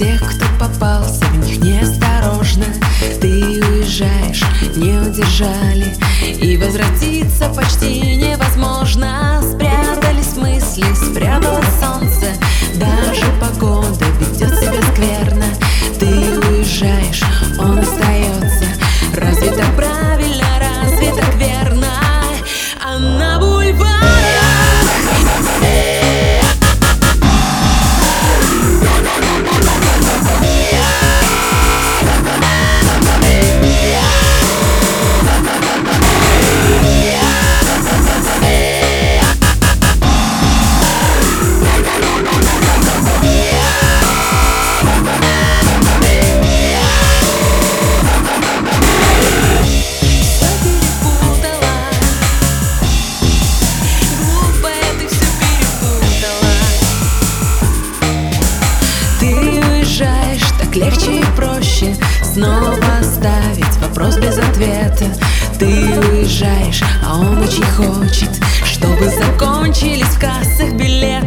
тех, кто попался в них неосторожно. Ты уезжаешь, не удержали И возвратиться почти невозможно. Спрятались мысли, спряталось так легче и проще Снова оставить вопрос без ответа. Ты уезжаешь, а он очень хочет Чтобы закончились в кассах билеты